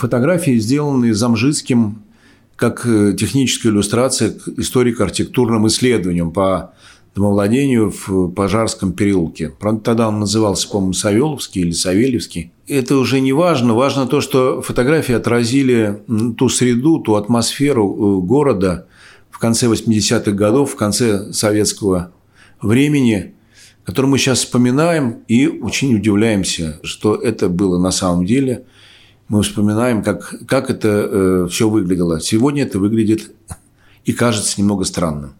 Фотографии сделаны Замжицким как э, техническая иллюстрация к историко-архитектурным исследованиям по домовладению в Пожарском переулке. Правда, тогда он назывался, по-моему, Савеловский или Савельевский. Это уже не важно. Важно то, что фотографии отразили ту среду, ту атмосферу э, города в конце 80-х годов, в конце советского времени, которую мы сейчас вспоминаем и очень удивляемся, что это было на самом деле. Мы вспоминаем, как, как это э, все выглядело. Сегодня это выглядит и кажется немного странным.